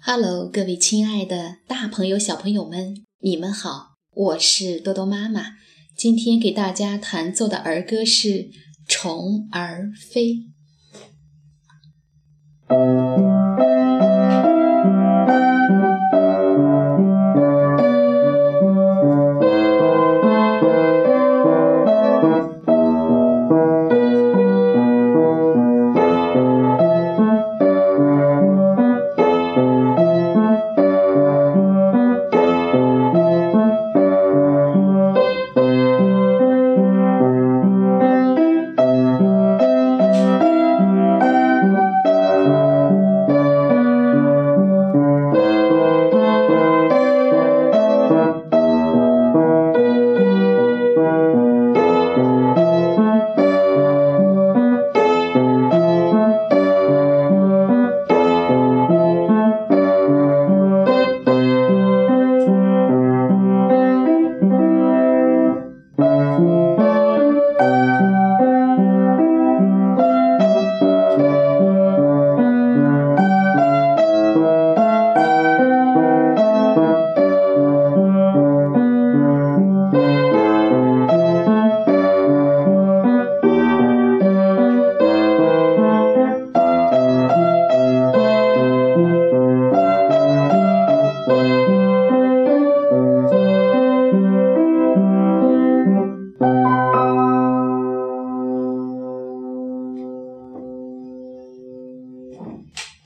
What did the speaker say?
Hello，各位亲爱的大朋友、小朋友们，你们好，我是多多妈妈。今天给大家弹奏的儿歌是《虫儿飞》。Yeah.